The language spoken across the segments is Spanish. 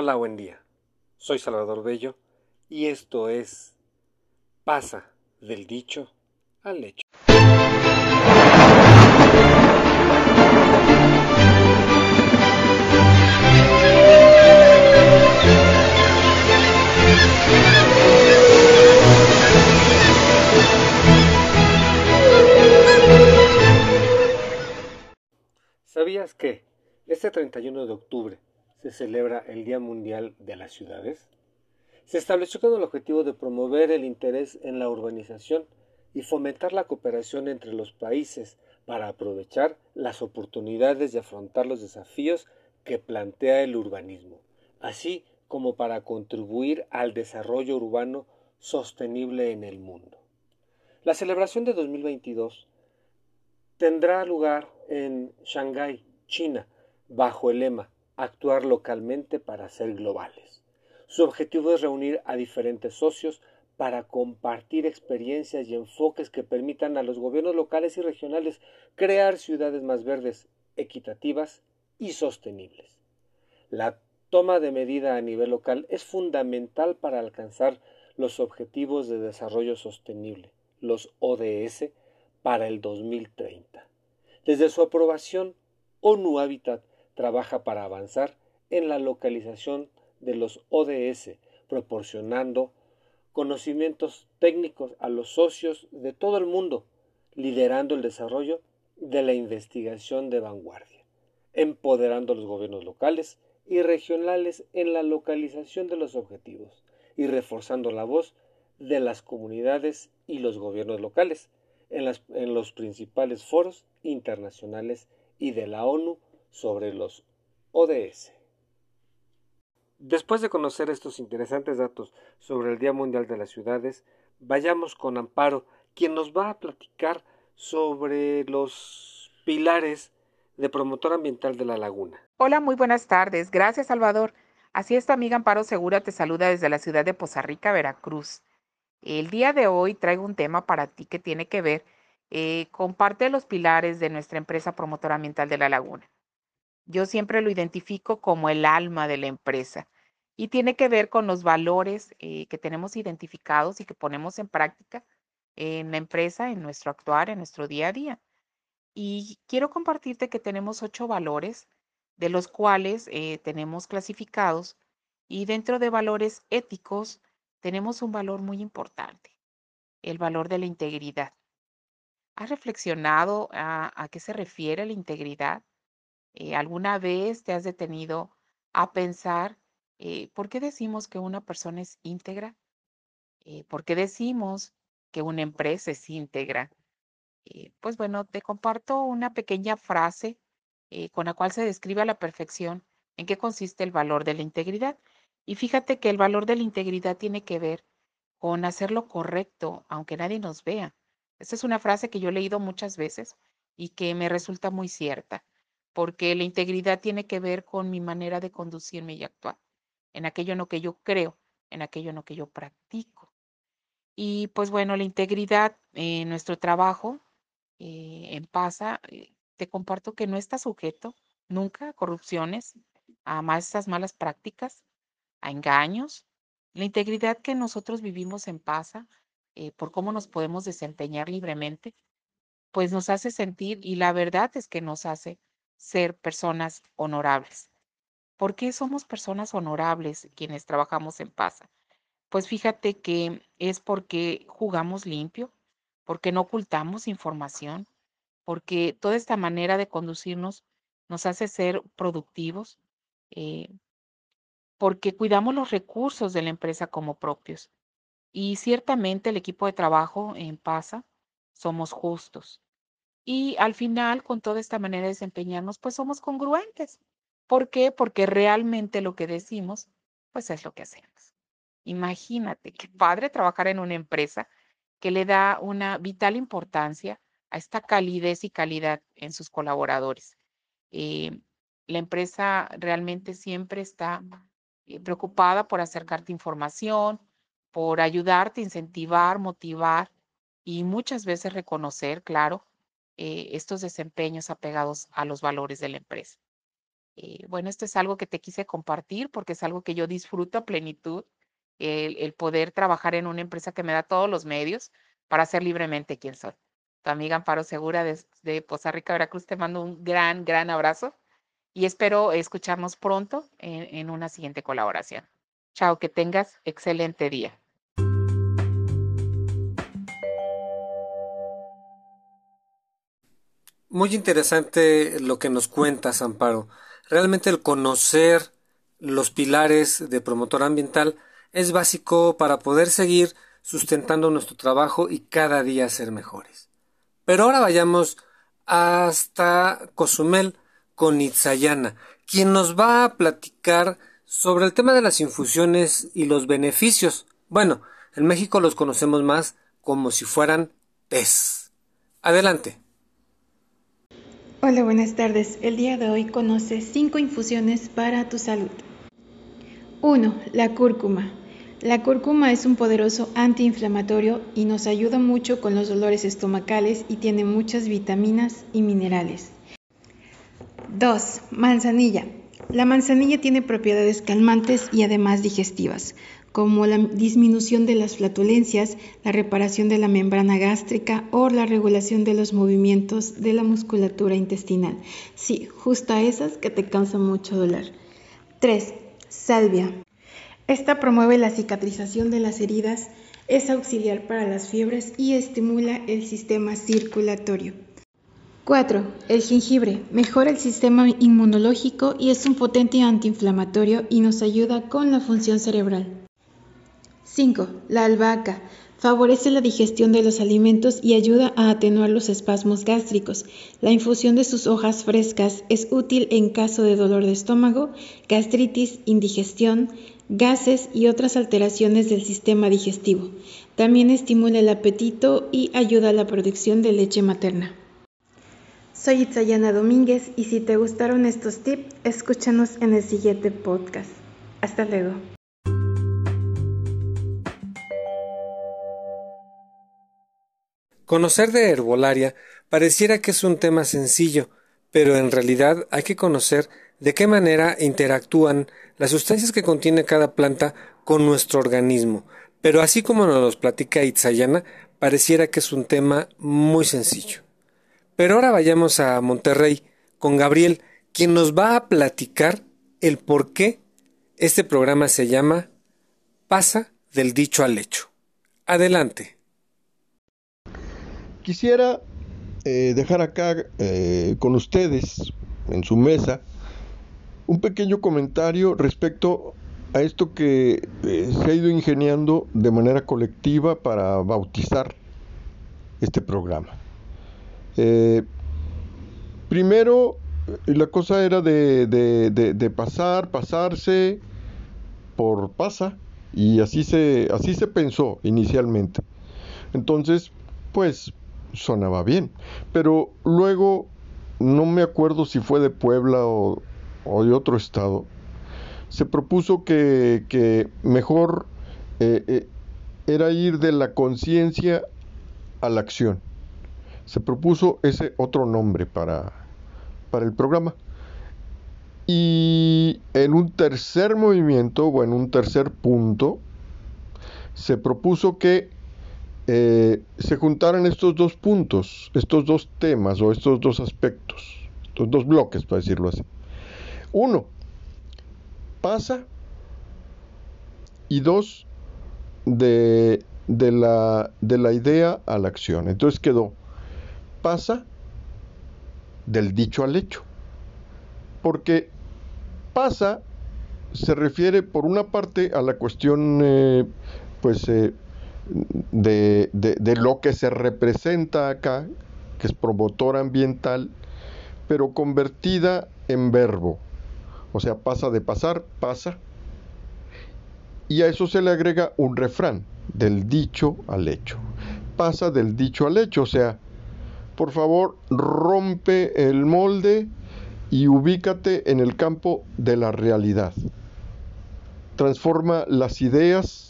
Hola, buen día. Soy Salvador Bello y esto es Pasa del dicho al hecho. ¿Sabías que este 31 de octubre se celebra el Día Mundial de las Ciudades? Se estableció con el objetivo de promover el interés en la urbanización y fomentar la cooperación entre los países para aprovechar las oportunidades y afrontar los desafíos que plantea el urbanismo, así como para contribuir al desarrollo urbano sostenible en el mundo. La celebración de 2022 tendrá lugar en Shanghái, China, bajo el lema Actuar localmente para ser globales. Su objetivo es reunir a diferentes socios para compartir experiencias y enfoques que permitan a los gobiernos locales y regionales crear ciudades más verdes, equitativas y sostenibles. La toma de medida a nivel local es fundamental para alcanzar los Objetivos de Desarrollo Sostenible, los ODS, para el 2030. Desde su aprobación, ONU Habitat trabaja para avanzar en la localización de los ODS, proporcionando conocimientos técnicos a los socios de todo el mundo, liderando el desarrollo de la investigación de vanguardia, empoderando a los gobiernos locales y regionales en la localización de los objetivos y reforzando la voz de las comunidades y los gobiernos locales en, los principales foros internacionales y de la ONU sobre los ODS. Después de conocer estos interesantes datos sobre el Día Mundial de las Ciudades, vayamos con Amparo, quien nos va a platicar sobre los pilares de promotor ambiental de la laguna. Hola, muy buenas tardes. Gracias, Salvador. Así es, tu amiga Amparo Segura te saluda desde la ciudad de Poza Rica, Veracruz. El día de hoy traigo un tema para ti que tiene que ver eh, con parte de los pilares de nuestra empresa promotora ambiental de la laguna. Yo siempre lo identifico como el alma de la empresa y tiene que ver con los valores eh, que tenemos identificados y que ponemos en práctica en la empresa, en nuestro actuar, en nuestro día a día. Y quiero compartirte que tenemos ocho valores, de los cuales eh, tenemos clasificados y dentro de valores éticos tenemos un valor muy importante, el valor de la integridad. ¿Has reflexionado a, qué se refiere la integridad? Eh, ¿Alguna vez te has detenido a pensar eh, por qué decimos que una persona es íntegra? Eh, ¿Por qué decimos que una empresa es íntegra? pues bueno, te comparto una pequeña frase con la cual se describe a la perfección en qué consiste el valor de la integridad. Y fíjate que el valor de la integridad tiene que ver con hacer lo correcto, aunque nadie nos vea. Esta es una frase que yo he leído muchas veces y que me resulta muy cierta, porque la integridad tiene que ver con mi manera de conducirme y actuar, en aquello en lo que yo creo, en aquello en lo que yo practico. Y pues bueno, la integridad en nuestro trabajo eh, en PASA, eh, te comparto que no está sujeto nunca a corrupciones, a más estas malas prácticas, a engaños. La integridad que nosotros vivimos en PASA, eh, por cómo nos podemos desempeñar libremente, pues nos hace sentir, y la verdad es que nos hace ser personas honorables. ¿Por qué somos personas honorables quienes trabajamos en PASA? Pues fíjate que es porque jugamos limpio, porque no ocultamos información, porque toda esta manera de conducirnos nos hace ser productivos, eh, porque cuidamos los recursos de la empresa como propios. Y ciertamente el equipo de trabajo en PASA somos justos. Y al final, con toda esta manera de desempeñarnos, pues somos congruentes. ¿Por qué? Porque realmente lo que decimos, pues es lo que hacemos. Imagínate, qué padre trabajar en una empresa que le da una vital importancia a esta calidez y calidad en sus colaboradores. Eh, la empresa realmente siempre está eh, preocupada por acercarte información, por ayudarte, incentivar, motivar y muchas veces reconocer, claro, eh, estos desempeños apegados a los valores de la empresa. Eh, bueno, esto es algo que te quise compartir porque es algo que yo disfruto a plenitud, el, poder trabajar en una empresa que me da todos los medios para ser libremente quien soy. Tu amiga Amparo Segura de, de Poza Rica, Veracruz, te mando un gran, gran abrazo y espero escucharnos pronto en una siguiente colaboración. Chao, que tengas excelente día. Muy interesante lo que nos cuentas, Amparo. Realmente el conocer los pilares de promotor ambiental es básico para poder seguir sustentando nuestro trabajo y cada día ser mejores. Pero ahora vayamos hasta Cozumel con Itzayana, quien nos va a platicar sobre el tema de las infusiones y los beneficios. Bueno, en México los conocemos más como si fueran tés. Adelante. Hola, buenas tardes. El día de hoy conoce cinco infusiones para tu salud. 1. La cúrcuma. La cúrcuma es un poderoso antiinflamatorio y nos ayuda mucho con los dolores estomacales y tiene muchas vitaminas y minerales. 2. Manzanilla. La manzanilla tiene propiedades calmantes y además digestivas, como la disminución de las flatulencias, la reparación de la membrana gástrica o la regulación de los movimientos de la musculatura intestinal. Sí, justo a esas que te causan mucho dolor. 3. Salvia. Esta promueve la cicatrización de las heridas, es auxiliar para las fiebres y estimula el sistema circulatorio. 4. El jengibre mejora el sistema inmunológico y es un potente antiinflamatorio y nos ayuda con la función cerebral. 5. La albahaca favorece la digestión de los alimentos y ayuda a atenuar los espasmos gástricos. La infusión de sus hojas frescas es útil en caso de dolor de estómago, gastritis, indigestión, gases y otras alteraciones del sistema digestivo. También estimula el apetito y ayuda a la producción de leche materna. Soy Itzayana Domínguez y si te gustaron estos tips, escúchanos en el siguiente podcast. Hasta luego. Conocer de herbolaria pareciera que es un tema sencillo, pero en realidad hay que conocer de qué manera interactúan las sustancias que contiene cada planta con nuestro organismo. Pero así como nos los platica Itzayana, pareciera que es un tema muy sencillo. Pero ahora vayamos a Monterrey con Gabriel, quien nos va a platicar el por qué este programa se llama Pasa del dicho al hecho. Adelante. Quisiera eh, dejar acá eh, con ustedes en su mesa un pequeño comentario respecto a esto que eh, se ha ido ingeniando de manera colectiva para bautizar este programa. Primero, la cosa era de, pasar, pasarse por pasa, y así se, así se pensó inicialmente. Entonces, pues sonaba bien. Pero luego, no me acuerdo si fue de Puebla o, de otro estado, se propuso que, mejor eh, eh, era ir de la conciencia a la acción se propuso ese otro nombre para, para el programa. Y en un tercer movimiento o en un tercer punto, se propuso que eh, se juntaran estos dos puntos, estos dos temas o estos dos aspectos, estos dos bloques, para decirlo así. Uno, pasa y dos, de, de, la, de la idea a la acción. Entonces quedó pasa del dicho al hecho. Porque pasa se refiere por una parte a la cuestión eh, pues eh, de, de, lo que se representa acá, que es promotor ambiental, pero convertida en verbo. O sea, pasa de pasar, pasa. Y a eso se le agrega un refrán, del dicho al hecho. Pasa del dicho al hecho, o sea, por favor, rompe el molde y ubícate en el campo de la realidad. Transforma las ideas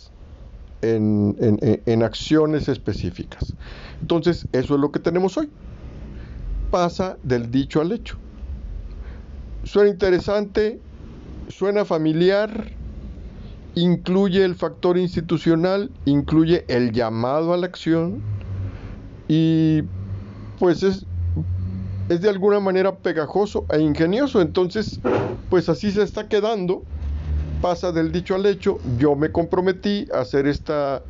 en, acciones específicas. Entonces, eso es lo que tenemos hoy. Pasa del dicho al hecho. suena interesante, suena familiar, incluye el factor institucional, incluye el llamado a la acción y pues es, es de alguna manera pegajoso e ingenioso. Entonces, pues así se está quedando, pasa del dicho al hecho. Yo me comprometí a hacer esta,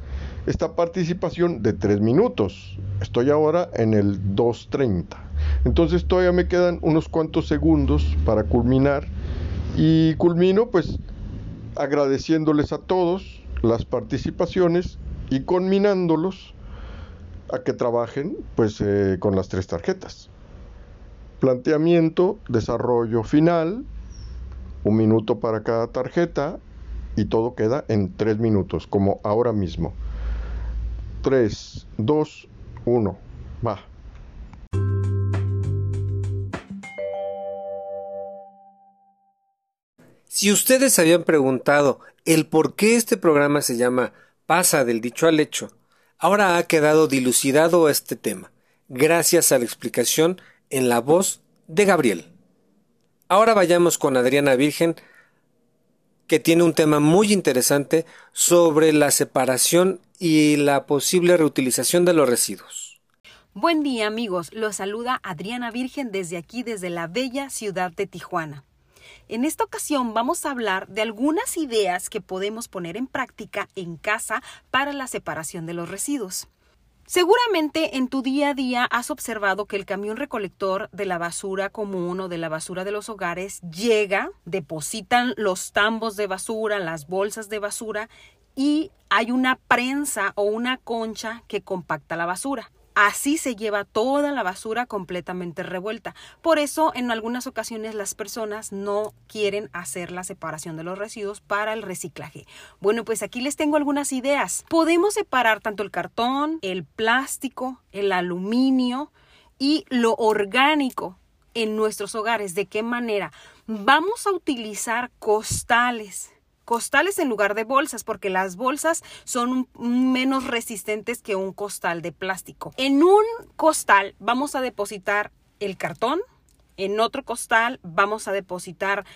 esta participación de tres minutos. Estoy ahora en el 2.30. Entonces todavía me quedan unos cuantos segundos para culminar y culmino pues agradeciéndoles a todos las participaciones y conminándolos a que trabajen pues eh, con las tres tarjetas. Planteamiento, desarrollo final, un minuto para cada tarjeta y todo queda en tres minutos, como ahora mismo. 3, 2, 1, va. Si ustedes habían preguntado el por qué este programa se llama Pasa del dicho al hecho, ahora ha quedado dilucidado este tema, gracias a la explicación en la voz de Gabriel. Ahora vayamos con Adriana Virgen, que tiene un tema muy interesante sobre la separación y la posible reutilización de los residuos. Buen día amigos, los saluda Adriana Virgen desde aquí, desde la bella ciudad de Tijuana. En esta ocasión vamos a hablar de algunas ideas que podemos poner en práctica en casa para la separación de los residuos. Seguramente en tu día a día has observado que el camión recolector de la basura común o de la basura de los hogares llega, depositan los tambos de basura, las bolsas de basura y hay una prensa o una concha que compacta la basura. Así se lleva toda la basura completamente revuelta. Por eso, en algunas ocasiones las personas no quieren hacer la separación de los residuos para el reciclaje. Bueno, pues aquí les tengo algunas ideas. Podemos separar tanto el cartón, el plástico, el aluminio y lo orgánico en nuestros hogares. ¿De qué manera? Vamos a utilizar costales costales en lugar de bolsas, porque las bolsas son menos resistentes que un costal de plástico. En un costal vamos a depositar el cartón, en otro costal vamos a depositar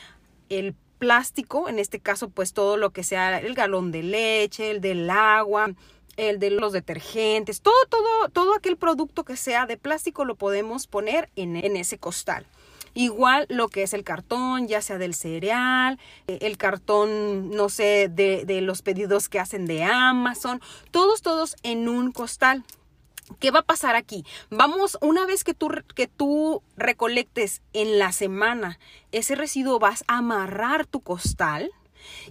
el plástico, en este caso pues todo lo que sea el galón de leche, el del agua, el de los detergentes, todo, todo, todo aquel producto que sea de plástico lo podemos poner en, en ese costal. Igual lo que es el cartón, ya sea del cereal, eh, el cartón, no sé, de, de los pedidos que hacen de Amazon, todos, todos en un costal. ¿Qué va a pasar aquí? Vamos, una vez que tú, que tú recolectes en la semana ese residuo, vas a amarrar tu costal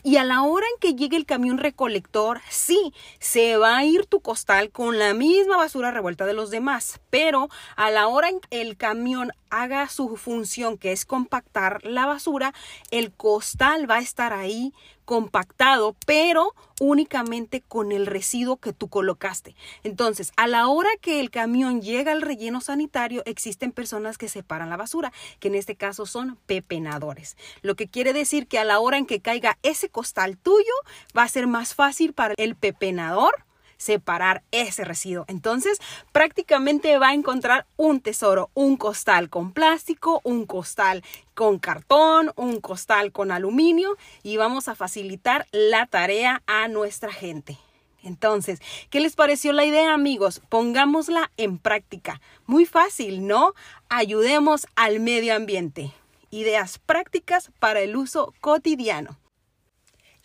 y a la hora en que llegue el camión recolector, sí, se va a ir tu costal con la misma basura revuelta de los demás, pero a la hora en que el camión haga su función que es compactar la basura, el costal va a estar ahí compactado, pero únicamente con el residuo que tú colocaste. Entonces, a la hora que el camión llega al relleno sanitario, existen personas que separan la basura, que en este caso son pepenadores. Lo que quiere decir que a la hora en que caiga ese costal tuyo, va a ser más fácil para el pepenador separar ese residuo. Entonces, prácticamente va a encontrar un tesoro, un costal con plástico, un costal con cartón, un costal con aluminio y vamos a facilitar la tarea a nuestra gente. Entonces, ¿qué les pareció la idea, amigos? Pongámosla en práctica. Muy fácil, ¿no? Ayudemos al medio ambiente. Ideas prácticas para el uso cotidiano.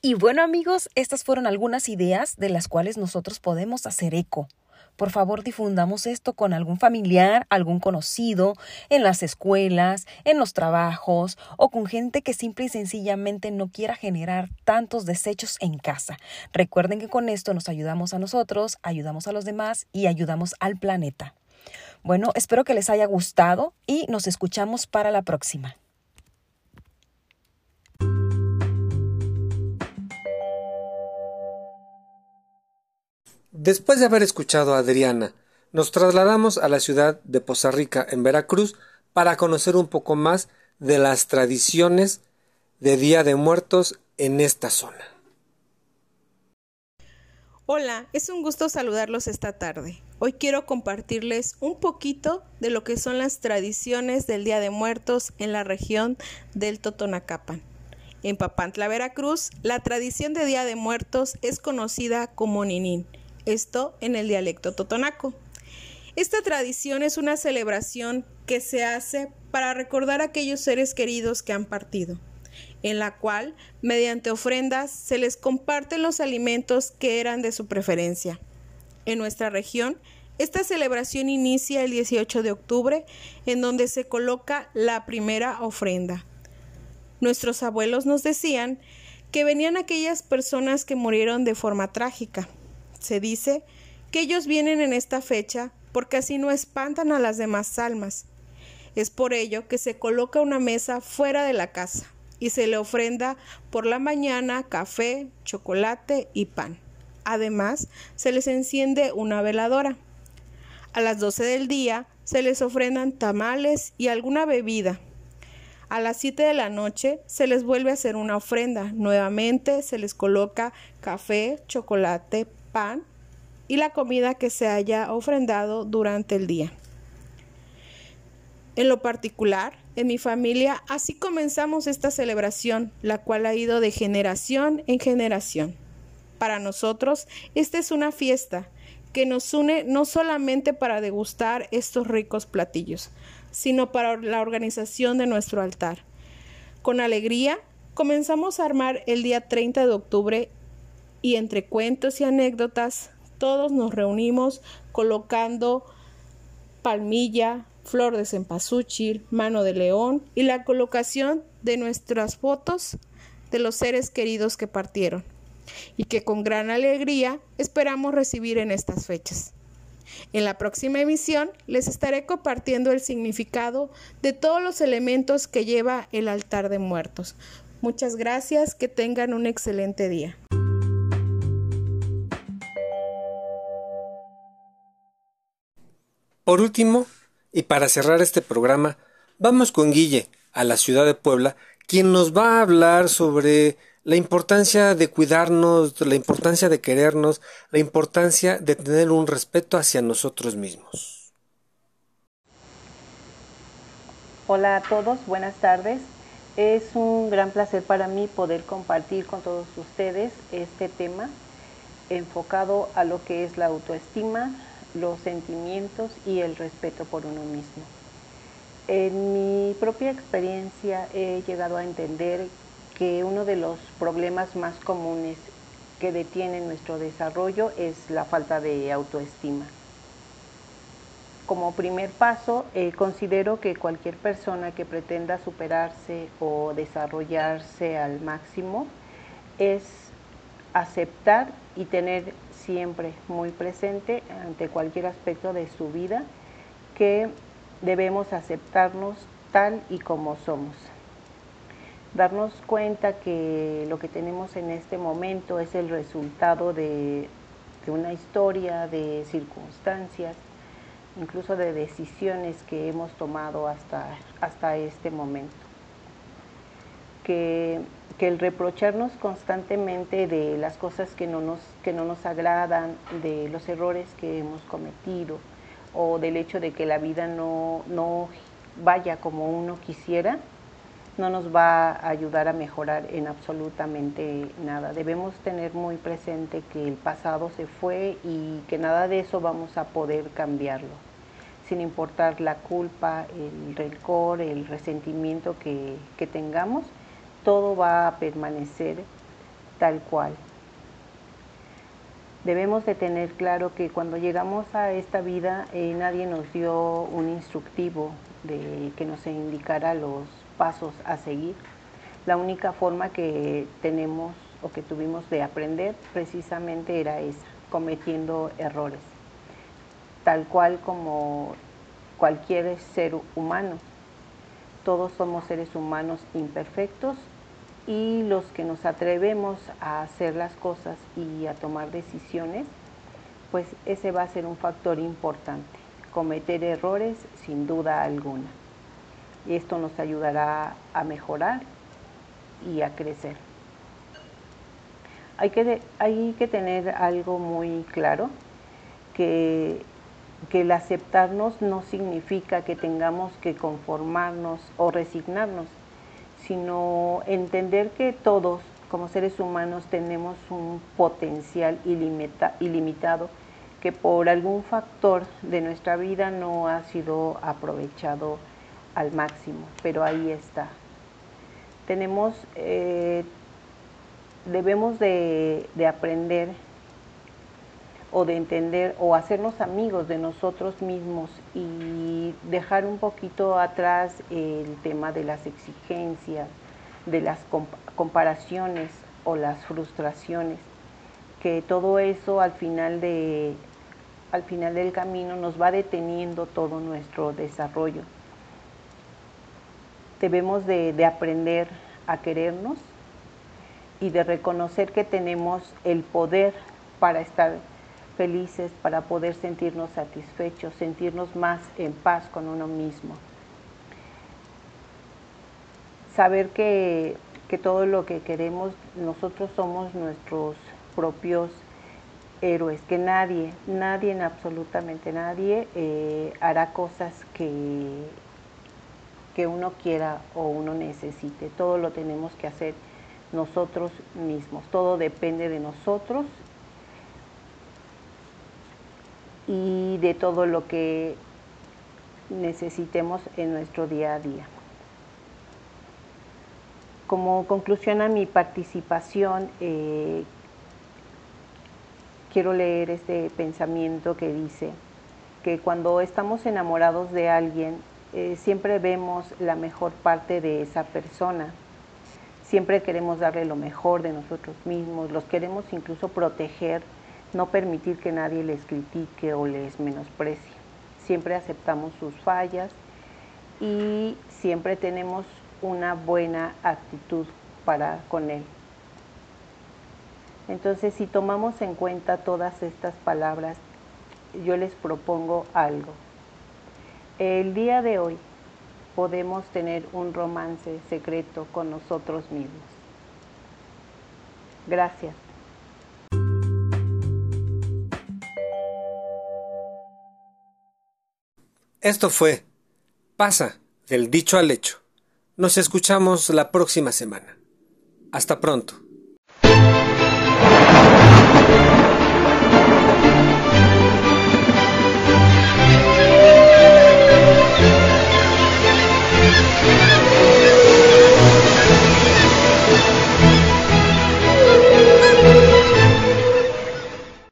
Y bueno amigos, estas fueron algunas ideas de las cuales nosotros podemos hacer eco. Por favor, difundamos esto con algún familiar, algún conocido, en las escuelas, en los trabajos o con gente que simple y sencillamente no quiera generar tantos desechos en casa. Recuerden que con esto nos ayudamos a nosotros, ayudamos a los demás y ayudamos al planeta. Bueno, espero que les haya gustado y nos escuchamos para la próxima. Después de haber escuchado a Adriana, nos trasladamos a la ciudad de Poza Rica, en Veracruz, para conocer un poco más de las tradiciones de Día de Muertos en esta zona. Hola, es un gusto saludarlos esta tarde. Hoy quiero compartirles un poquito de lo que son las tradiciones del Día de Muertos en la región del Totonacapan. En Papantla, Veracruz, la tradición de Día de Muertos es conocida como Ninín, esto en el dialecto totonaco. Esta tradición es una celebración que se hace para recordar a aquellos seres queridos que han partido, en la cual, mediante ofrendas, se les comparten los alimentos que eran de su preferencia. En nuestra región, esta celebración inicia el 18 de octubre, en donde se coloca la primera ofrenda. Nuestros abuelos nos decían que venían aquellas personas que murieron de forma trágica. Se dice que ellos vienen en esta fecha porque así no espantan a las demás almas. Es por ello que se coloca una mesa fuera de la casa y se le ofrenda por la mañana café, chocolate y pan. Además, se les enciende una veladora. A las 12 del día se les ofrendan tamales y alguna bebida. A las 7 de la noche se les vuelve a hacer una ofrenda. Nuevamente se les coloca café, chocolate, pan y la comida que se haya ofrendado durante el día. En lo particular, en mi familia así comenzamos esta celebración, la cual ha ido de generación en generación. Para nosotros, esta es una fiesta que nos une no solamente para degustar estos ricos platillos, sino para la organización de nuestro altar. Con alegría, comenzamos a armar el día 30 de octubre y entre cuentos y anécdotas, todos nos reunimos colocando palmilla, flor de cempasúchil, mano de león y la colocación de nuestras fotos de los seres queridos que partieron y que con gran alegría esperamos recibir en estas fechas. En la próxima emisión les estaré compartiendo el significado de todos los elementos que lleva el altar de muertos. Muchas gracias, que tengan un excelente día. Por último, y para cerrar este programa, vamos con Guille a la ciudad de Puebla, quien nos va a hablar sobre la importancia de cuidarnos, la importancia de querernos, la importancia de tener un respeto hacia nosotros mismos. Hola a todos, buenas tardes. Es un gran placer para mí poder compartir con todos ustedes este tema enfocado a lo que es la autoestima, los sentimientos y el respeto por uno mismo. En mi propia experiencia he llegado a entender que uno de los problemas más comunes que detienen nuestro desarrollo es la falta de autoestima. Como primer paso, eh, considero que cualquier persona que pretenda superarse o desarrollarse al máximo es aceptar y tener siempre muy presente ante cualquier aspecto de su vida que debemos aceptarnos tal y como somos darnos cuenta que lo que tenemos en este momento es el resultado de, una historia, de circunstancias, incluso de decisiones que hemos tomado hasta, hasta este momento. Que, que, el reprocharnos constantemente de las cosas que no, nos, que no nos agradan, de los errores que hemos cometido o del hecho de que la vida no, no vaya como uno quisiera, no nos va a ayudar a mejorar en absolutamente nada. Debemos tener muy presente que el pasado se fue y que nada de eso vamos a poder cambiarlo, sin importar la culpa, el rencor, el resentimiento que, tengamos, todo va a permanecer tal cual. Debemos de tener claro que cuando llegamos a esta vida eh, nadie nos dio un instructivo de que nos indicara los pasos a seguir. La única forma que tenemos o que tuvimos de aprender precisamente era esa, cometiendo errores, tal cual como cualquier ser humano. Todos somos seres humanos imperfectos y los que nos atrevemos a hacer las cosas y a tomar decisiones, pues ese va a ser un factor importante. Cometer errores sin duda alguna y esto nos ayudará a mejorar y a crecer. Hay que, hay que tener algo muy claro, que que el aceptarnos no significa que tengamos que conformarnos o resignarnos, sino entender que todos como seres humanos tenemos un potencial ilimitado que por algún factor de nuestra vida no ha sido aprovechado al máximo, pero ahí está. Tenemos, eh, debemos de, de aprender o de entender o hacernos amigos de nosotros mismos y dejar un poquito atrás el tema de las exigencias, de las comparaciones o las frustraciones, que todo eso al final, de, al final del camino nos va deteniendo todo nuestro desarrollo. Debemos de, de aprender a querernos y de reconocer que tenemos el poder para estar felices, para poder sentirnos satisfechos, sentirnos más en paz con uno mismo. Saber que, todo lo que queremos, nosotros somos nuestros propios héroes, que nadie, nadie, absolutamente nadie eh, hará cosas que, que uno quiera o uno necesite. Todo lo tenemos que hacer nosotros mismos, todo depende de nosotros y de todo lo que necesitemos en nuestro día a día. Como conclusión a mi participación, eh, quiero leer este pensamiento que dice que cuando estamos enamorados de alguien, eh, siempre vemos la mejor parte de esa persona. Siempre queremos darle lo mejor de nosotros mismos, los queremos incluso proteger no permitir que nadie les critique o les menosprecie. Siempre aceptamos sus fallas y siempre tenemos una buena actitud para con él. Entonces, si tomamos en cuenta todas estas palabras, yo les propongo algo. El día de hoy podemos tener un romance secreto con nosotros mismos. Gracias. Esto fue Pasa del dicho al hecho. Nos escuchamos la próxima semana. Hasta pronto.